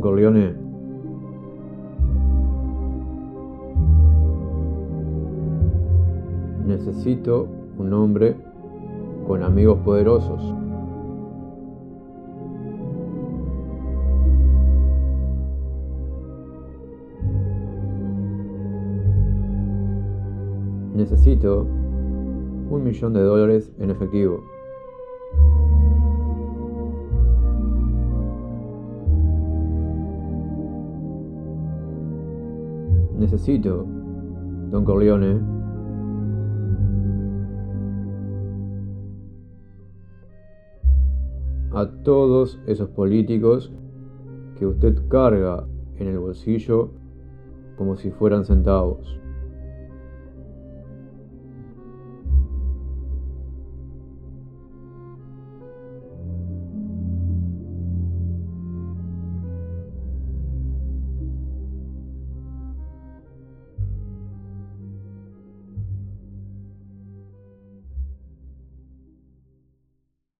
Corleone. Necesito un hombre con amigos poderosos. Necesito un millón de dólares en efectivo. Necesito, don Corleone, a todos esos políticos que usted carga en el bolsillo como si fueran centavos.